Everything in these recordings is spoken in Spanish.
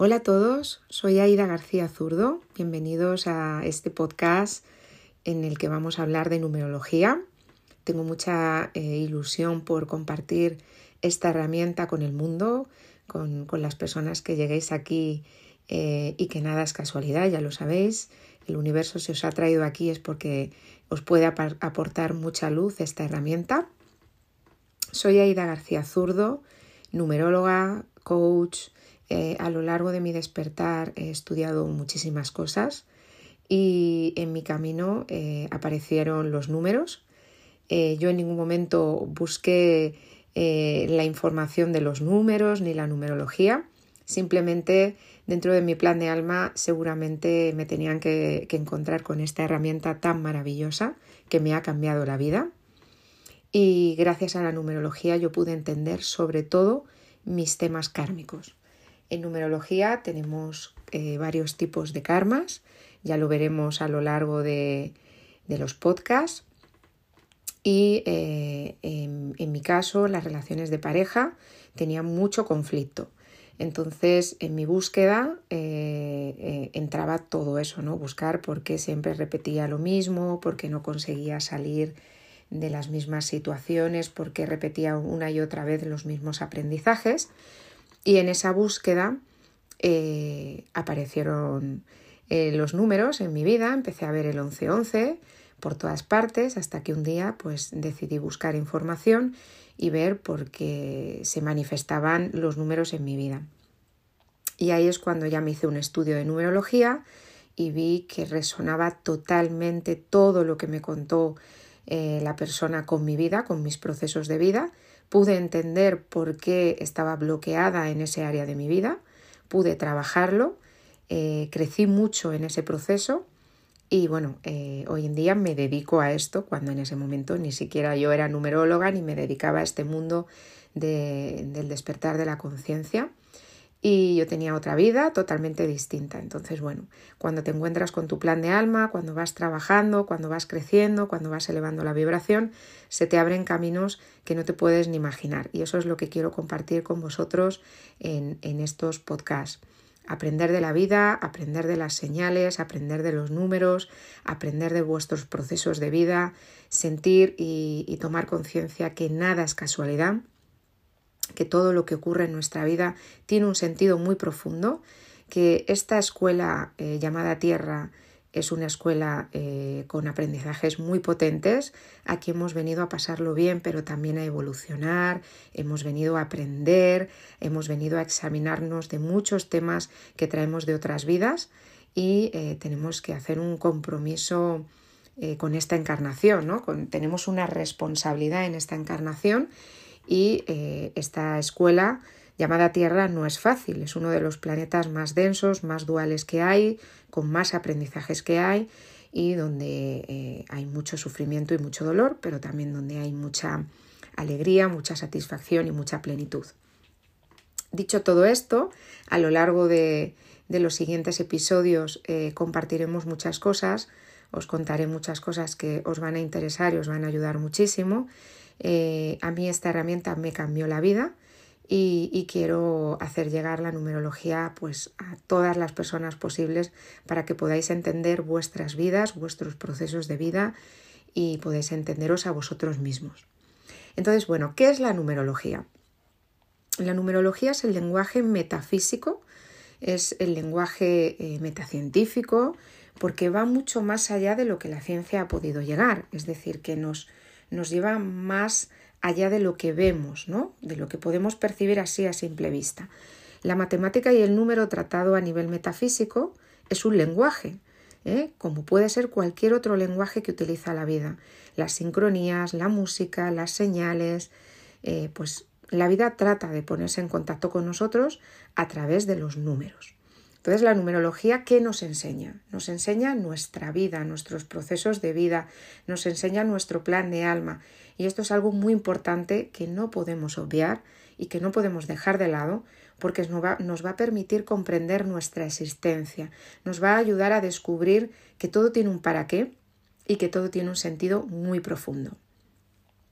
Hola a todos, soy Aida García Zurdo. Bienvenidos a este podcast en el que vamos a hablar de numerología. Tengo mucha eh, ilusión por compartir esta herramienta con el mundo, con, las personas que lleguéis aquí eh, y que nada es casualidad, ya lo sabéis. El universo se os ha traído aquí es porque os puede aportar mucha luz esta herramienta. Soy Aida García Zurdo, numeróloga, coach. Eh, a lo largo de mi despertar he estudiado muchísimas cosas y en mi camino eh, aparecieron los números. Eh, yo en ningún momento busqué la información de los números ni la numerología. Simplemente dentro de mi plan de alma seguramente me tenían que encontrar con esta herramienta tan maravillosa que me ha cambiado la vida. Y gracias a la numerología yo pude entender sobre todo mis temas kármicos. En numerología tenemos eh, varios tipos de karmas, ya lo veremos a lo largo de, los podcasts. Y eh, en, mi caso, las relaciones de pareja tenían mucho conflicto. Entonces, en mi búsqueda eh, entraba todo eso, ¿no? Buscar por qué siempre repetía lo mismo, por qué no conseguía salir de las mismas situaciones, por qué repetía una y otra vez los mismos aprendizajes. Y en esa búsqueda eh, aparecieron eh, los números en mi vida, empecé a ver el 1111 por todas partes hasta que un día pues decidí buscar información y ver por qué se manifestaban los números en mi vida. Y ahí es cuando ya me hice un estudio de numerología y vi que resonaba totalmente todo lo que me contó eh, la persona con mi vida, con mis procesos de vida. Pude entender por qué estaba bloqueada en ese área de mi vida, pude trabajarlo, eh, crecí mucho en ese proceso. Y bueno, eh, hoy en día me dedico a esto cuando en ese momento ni siquiera yo era numeróloga ni me dedicaba a este mundo del despertar de la conciencia y yo tenía otra vida totalmente distinta. Entonces, bueno, cuando te encuentras con tu plan de alma, cuando vas trabajando, cuando vas creciendo, cuando vas elevando la vibración, se te abren caminos que no te puedes ni imaginar. Y eso es lo que quiero compartir con vosotros en, estos podcasts. Aprender de la vida, aprender de las señales, aprender de los números, aprender de vuestros procesos de vida, sentir y tomar conciencia que nada es casualidad, que todo lo que ocurre en nuestra vida tiene un sentido muy profundo, que esta escuela eh, llamada Tierra es una escuela eh, con aprendizajes muy potentes. Aquí hemos venido a pasarlo bien, pero también a evolucionar, hemos venido a aprender, hemos venido a examinarnos de muchos temas que traemos de otras vidas y eh, tenemos que hacer un compromiso con esta encarnación, ¿no? tenemos una responsabilidad en esta encarnación y eh, esta escuela llamada Tierra no es fácil, es uno de los planetas más densos, más duales que hay, con más aprendizajes que hay y donde eh, hay mucho sufrimiento y mucho dolor, pero también donde hay mucha alegría, mucha satisfacción y mucha plenitud. Dicho todo esto, a lo largo de, los siguientes episodios eh, compartiremos muchas cosas, os contaré muchas cosas que os van a interesar y os van a ayudar muchísimo eh, a mí esta herramienta me cambió la vida y, quiero hacer llegar la numerología pues, a todas las personas posibles para que podáis entender vuestras vidas, vuestros procesos de vida y podáis entenderos a vosotros mismos. Entonces, bueno, ¿qué es la numerología? La numerología es el lenguaje metafísico, es el lenguaje eh, metacientífico, porque va mucho más allá de lo que la ciencia ha podido llegar, es decir, que nos, nos lleva más allá de lo que vemos, ¿no? de lo que podemos percibir así a simple vista. La matemática y el número tratado a nivel metafísico es un lenguaje, ¿eh? como puede ser cualquier otro lenguaje que utiliza la vida. Las sincronías, la música, las señales, eh, pues la vida trata de ponerse en contacto con nosotros a través de los números. Entonces, la numerología, ¿qué nos enseña? Nos enseña nuestra vida, nuestros procesos de vida, nos enseña nuestro plan de alma. Y esto es algo muy importante que no podemos obviar y que no podemos dejar de lado porque nos va, a permitir comprender nuestra existencia, nos va a ayudar a descubrir que todo tiene un para qué y que todo tiene un sentido muy profundo.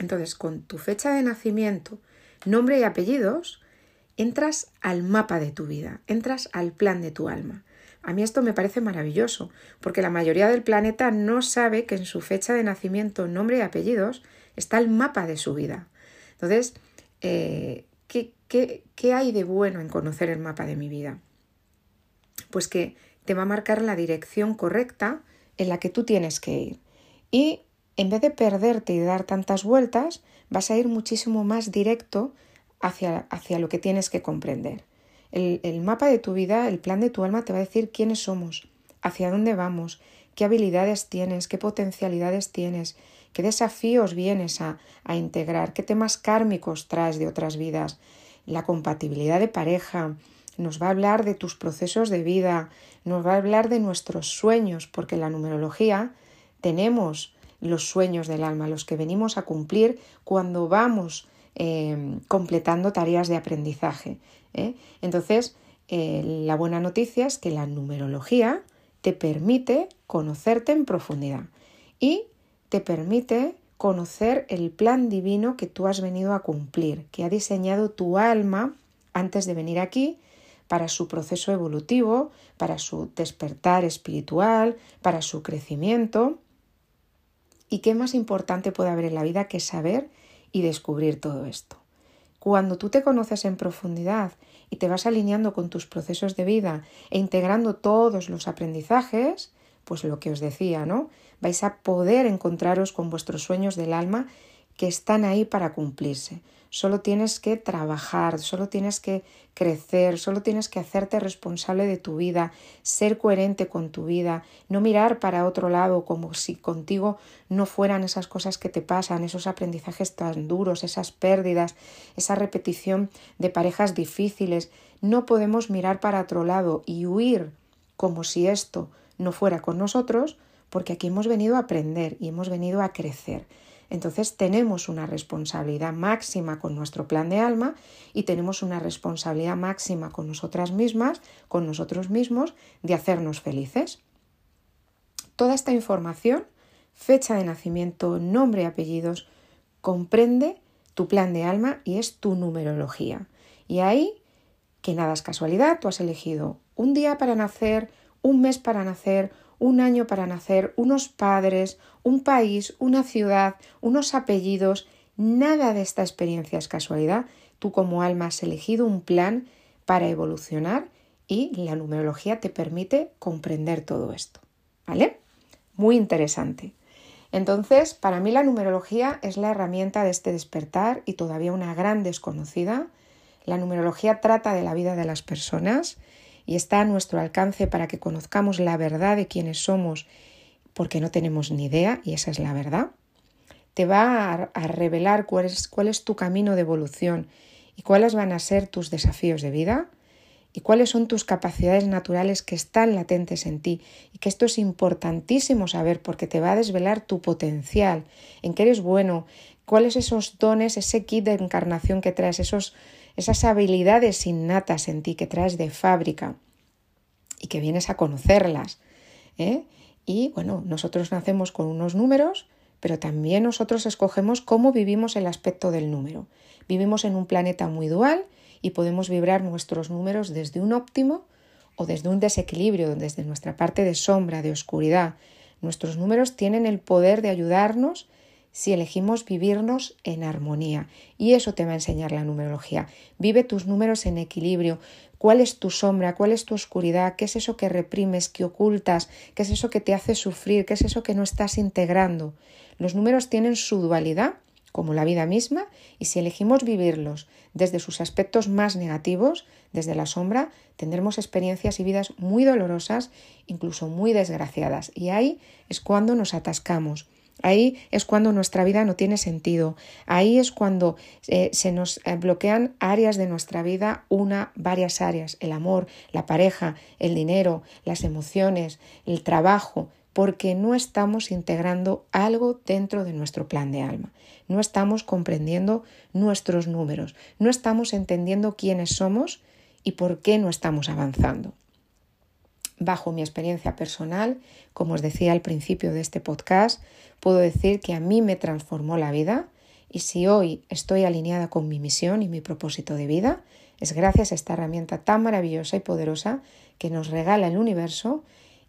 Entonces, con tu fecha de nacimiento, nombre y apellidos, entras al mapa de tu vida, entras al plan de tu alma. A mí esto me parece maravilloso, porque la mayoría del planeta no sabe que en su fecha de nacimiento, nombre y apellidos está el mapa de su vida. Entonces, eh, ¿qué, qué hay de bueno en conocer el mapa de mi vida? Pues que te va a marcar la dirección correcta en la que tú tienes que ir. Y en vez de perderte y dar tantas vueltas, vas a ir muchísimo más directo hacia, hacia lo que tienes que comprender. El, el, mapa de tu vida, el plan de tu alma te va a decir quiénes somos, hacia dónde vamos, qué habilidades tienes, qué potencialidades tienes, qué desafíos vienes a, a integrar, qué temas kármicos traes de otras vidas, la compatibilidad de pareja, nos va a hablar de tus procesos de vida, nos va a hablar de nuestros sueños, porque en la numerología tenemos los sueños del alma, los que venimos a cumplir cuando vamos eh, completando tareas de aprendizaje. ¿eh? Entonces, eh, la buena noticia es que la numerología te permite conocerte en profundidad y te permite conocer el plan divino que tú has venido a cumplir, que ha diseñado tu alma antes de venir aquí para su proceso evolutivo, para su despertar espiritual, para su crecimiento. ¿Y qué más importante puede haber en la vida que saber y descubrir todo esto? Cuando tú te conoces en profundidad y te vas alineando con tus procesos de vida e integrando todos los aprendizajes, pues lo que os decía, ¿no? Vais a poder encontraros con vuestros sueños del alma que están ahí para cumplirse. Solo tienes que trabajar, solo tienes que crecer, solo tienes que hacerte responsable de tu vida, ser coherente con tu vida, no mirar para otro lado como si contigo no fueran esas cosas que te pasan, esos aprendizajes tan duros, esas pérdidas, esa repetición de parejas difíciles. No podemos mirar para otro lado y huir como si esto no fuera con nosotros, porque aquí hemos venido a aprender y hemos venido a crecer. Entonces tenemos una responsabilidad máxima con nuestro plan de alma y tenemos una responsabilidad máxima con nosotras mismas, con nosotros mismos, de hacernos felices. Toda esta información, fecha de nacimiento, nombre y apellidos, comprende tu plan de alma y es tu numerología. Y ahí, que nada es casualidad, tú has elegido un día para nacer, un mes para nacer, un año para nacer, unos padres, un país, una ciudad, unos apellidos. Nada de esta experiencia es casualidad. Tú como alma has elegido un plan para evolucionar y la numerología te permite comprender todo esto. ¿Vale? Muy interesante. Entonces, para mí la numerología es la herramienta de este despertar y todavía una gran desconocida. La numerología trata de la vida de las personas y está a nuestro alcance para que conozcamos la verdad de quiénes somos, porque no tenemos ni idea, y esa es la verdad, te va a, revelar cuál es, cuál es tu camino de evolución y cuáles van a ser tus desafíos de vida y cuáles son tus capacidades naturales que están latentes en ti. Y que esto es importantísimo saber porque te va a desvelar tu potencial, en qué eres bueno, cuáles esos dones, ese kit de encarnación que traes, esos esas habilidades innatas en ti que traes de fábrica y que vienes a conocerlas. ¿eh? Y bueno, nosotros nacemos con unos números, pero también nosotros escogemos cómo vivimos el aspecto del número. Vivimos en un planeta muy dual y podemos vibrar nuestros números desde un óptimo o desde un desequilibrio, desde nuestra parte de sombra, de oscuridad. Nuestros números tienen el poder de ayudarnos si elegimos vivirnos en armonía. Y eso te va a enseñar la numerología. Vive tus números en equilibrio. ¿Cuál es tu sombra? ¿Cuál es tu oscuridad? ¿Qué es eso que reprimes, que ocultas? ¿Qué es eso que te hace sufrir? ¿Qué es eso que no estás integrando? Los números tienen su dualidad, como la vida misma, y si elegimos vivirlos desde sus aspectos más negativos, desde la sombra, tendremos experiencias y vidas muy dolorosas, incluso muy desgraciadas. Y ahí es cuando nos atascamos Ahí es cuando nuestra vida no tiene sentido. Ahí es cuando eh, se nos eh, bloquean áreas de nuestra vida, una, varias áreas, el amor, la pareja, el dinero, las emociones, el trabajo, porque no estamos integrando algo dentro de nuestro plan de alma. No estamos comprendiendo nuestros números, no estamos entendiendo quiénes somos y por qué no estamos avanzando bajo mi experiencia personal, como os decía al principio de este podcast, puedo decir que a mí me transformó la vida y si hoy estoy alineada con mi misión y mi propósito de vida, es gracias a esta herramienta tan maravillosa y poderosa que nos regala el universo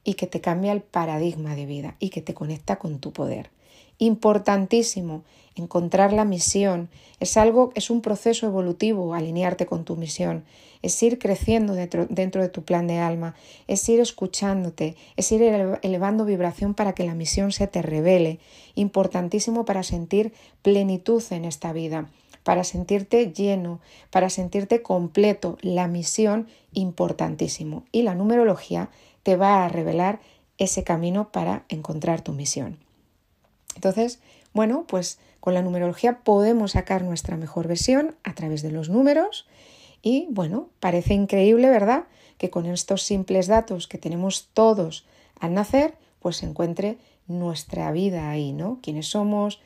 y que te cambia el paradigma de vida y que te conecta con tu poder. Importantísimo encontrar la misión. Es algo, es un proceso evolutivo alinearte con tu misión. Es ir creciendo dentro, dentro de tu plan de alma. Es ir escuchándote. Es ir elevando vibración para que la misión se te revele. Importantísimo para sentir plenitud en esta vida para sentirte lleno, para sentirte completo. La misión, importantísimo. Y la numerología te va a revelar ese camino para encontrar tu misión. Entonces, bueno, pues con la numerología podemos sacar nuestra mejor versión a través de los números y bueno, parece increíble, ¿verdad? Que con estos simples datos que tenemos todos al nacer, pues se encuentre nuestra vida ahí, ¿no? ¿Quiénes somos?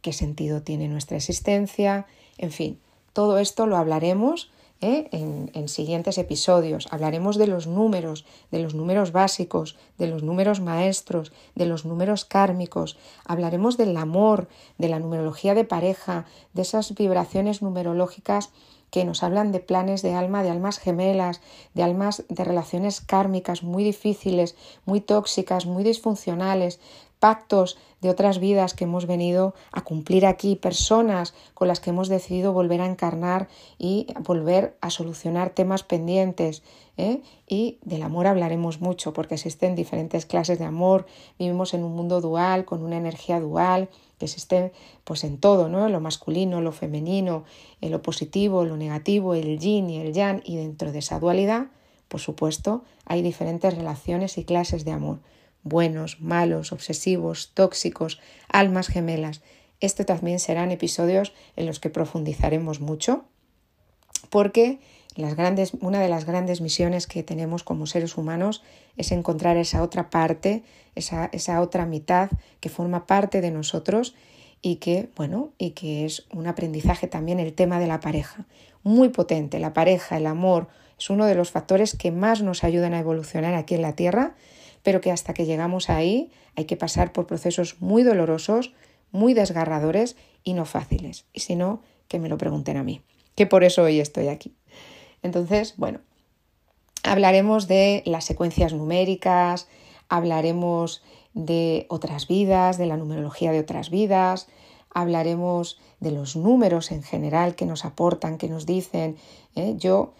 ¿Qué sentido tiene nuestra existencia? En fin, todo esto lo hablaremos ¿eh? en, siguientes episodios. Hablaremos de los números, de los números básicos, de los números maestros, de los números kármicos. Hablaremos del amor, de la numerología de pareja, de esas vibraciones numerológicas que nos hablan de planes de alma, de almas gemelas, de almas de relaciones kármicas muy difíciles, muy tóxicas, muy disfuncionales, pactos de otras vidas que hemos venido a cumplir aquí, personas con las que hemos decidido volver a encarnar y volver a solucionar temas pendientes. ¿eh? Y del amor hablaremos mucho porque existen diferentes clases de amor, vivimos en un mundo dual, con una energía dual que existe pues en todo, ¿no? Lo masculino, lo femenino, lo positivo, lo negativo, el yin y el yang y dentro de esa dualidad, por supuesto, hay diferentes relaciones y clases de amor buenos, malos, obsesivos, tóxicos, almas gemelas. Este también serán episodios en los que profundizaremos mucho, porque las grandes, una de las grandes misiones que tenemos como seres humanos es encontrar esa otra parte, esa, esa otra mitad que forma parte de nosotros y que, bueno, y que es un aprendizaje también el tema de la pareja. Muy potente, la pareja, el amor, es uno de los factores que más nos ayudan a evolucionar aquí en la Tierra pero que hasta que llegamos ahí hay que pasar por procesos muy dolorosos, muy desgarradores y no fáciles. Y si no, que me lo pregunten a mí, que por eso hoy estoy aquí. Entonces, bueno, hablaremos de las secuencias numéricas, hablaremos de otras vidas, de la numerología de otras vidas, hablaremos de los números en general que nos aportan, que nos dicen. ¿eh? Yo,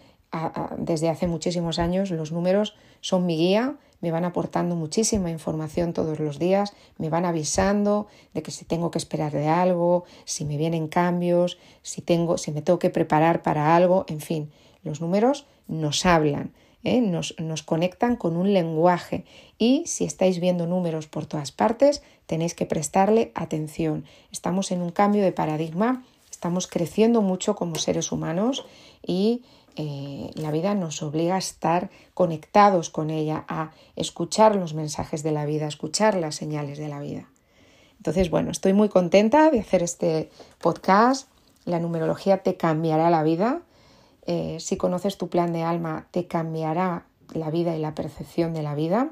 desde hace muchísimos años, los números son mi guía, me van aportando muchísima información todos los días, me van avisando de que si tengo que esperar de algo, si me vienen cambios, si tengo, si me tengo que preparar para algo, en fin, los números nos hablan, ¿eh? nos, nos conectan con un lenguaje y si estáis viendo números por todas partes, tenéis que prestarle atención. Estamos en un cambio de paradigma, estamos creciendo mucho como seres humanos y eh, la vida nos obliga a estar conectados con ella, a escuchar los mensajes de la vida, a escuchar las señales de la vida. Entonces, bueno, estoy muy contenta de hacer este podcast. La numerología te cambiará la vida. Eh, si conoces tu plan de alma, te cambiará la vida y la percepción de la vida.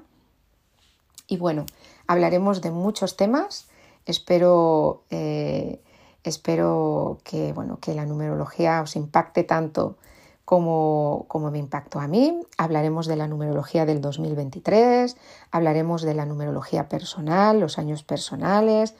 Y bueno, hablaremos de muchos temas. Espero, eh, espero que, bueno, que la numerología os impacte tanto como, me impactó a mí. Hablaremos de la numerología del 2023, hablaremos de la numerología personal, los años personales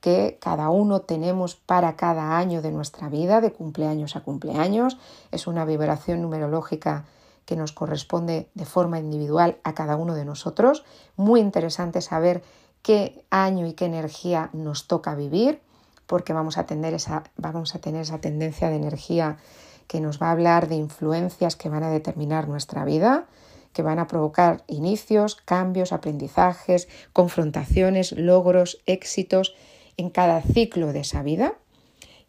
que cada uno tenemos para cada año de nuestra vida, de cumpleaños a cumpleaños. Es una vibración numerológica que nos corresponde de forma individual a cada uno de nosotros. Muy interesante saber qué año y qué energía nos toca vivir, porque vamos a tener esa, vamos a tener esa tendencia de energía que nos va a hablar de influencias que van a determinar nuestra vida, que van a provocar inicios, cambios, aprendizajes, confrontaciones, logros, éxitos en cada ciclo de esa vida.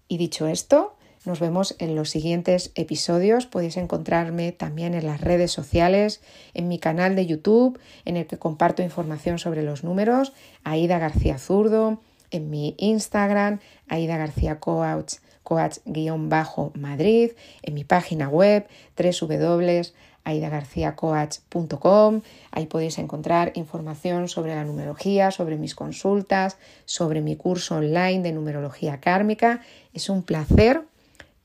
Y dicho esto, nos vemos en los siguientes episodios. Podéis encontrarme también en las redes sociales, en mi canal de YouTube, en el que comparto información sobre los números, Aida García Zurdo, en mi Instagram, Aida García Coach coach-madrid, en mi página web www.aidagarciazurdo.com aidagarciacoach.com. Ahí podéis encontrar información sobre la numerología, sobre mis consultas, sobre mi curso online de numerología kármica. Es un placer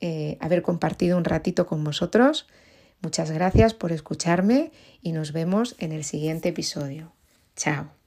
eh, haber compartido un ratito con vosotros. Muchas gracias por escucharme y nos vemos en el siguiente episodio. Chao.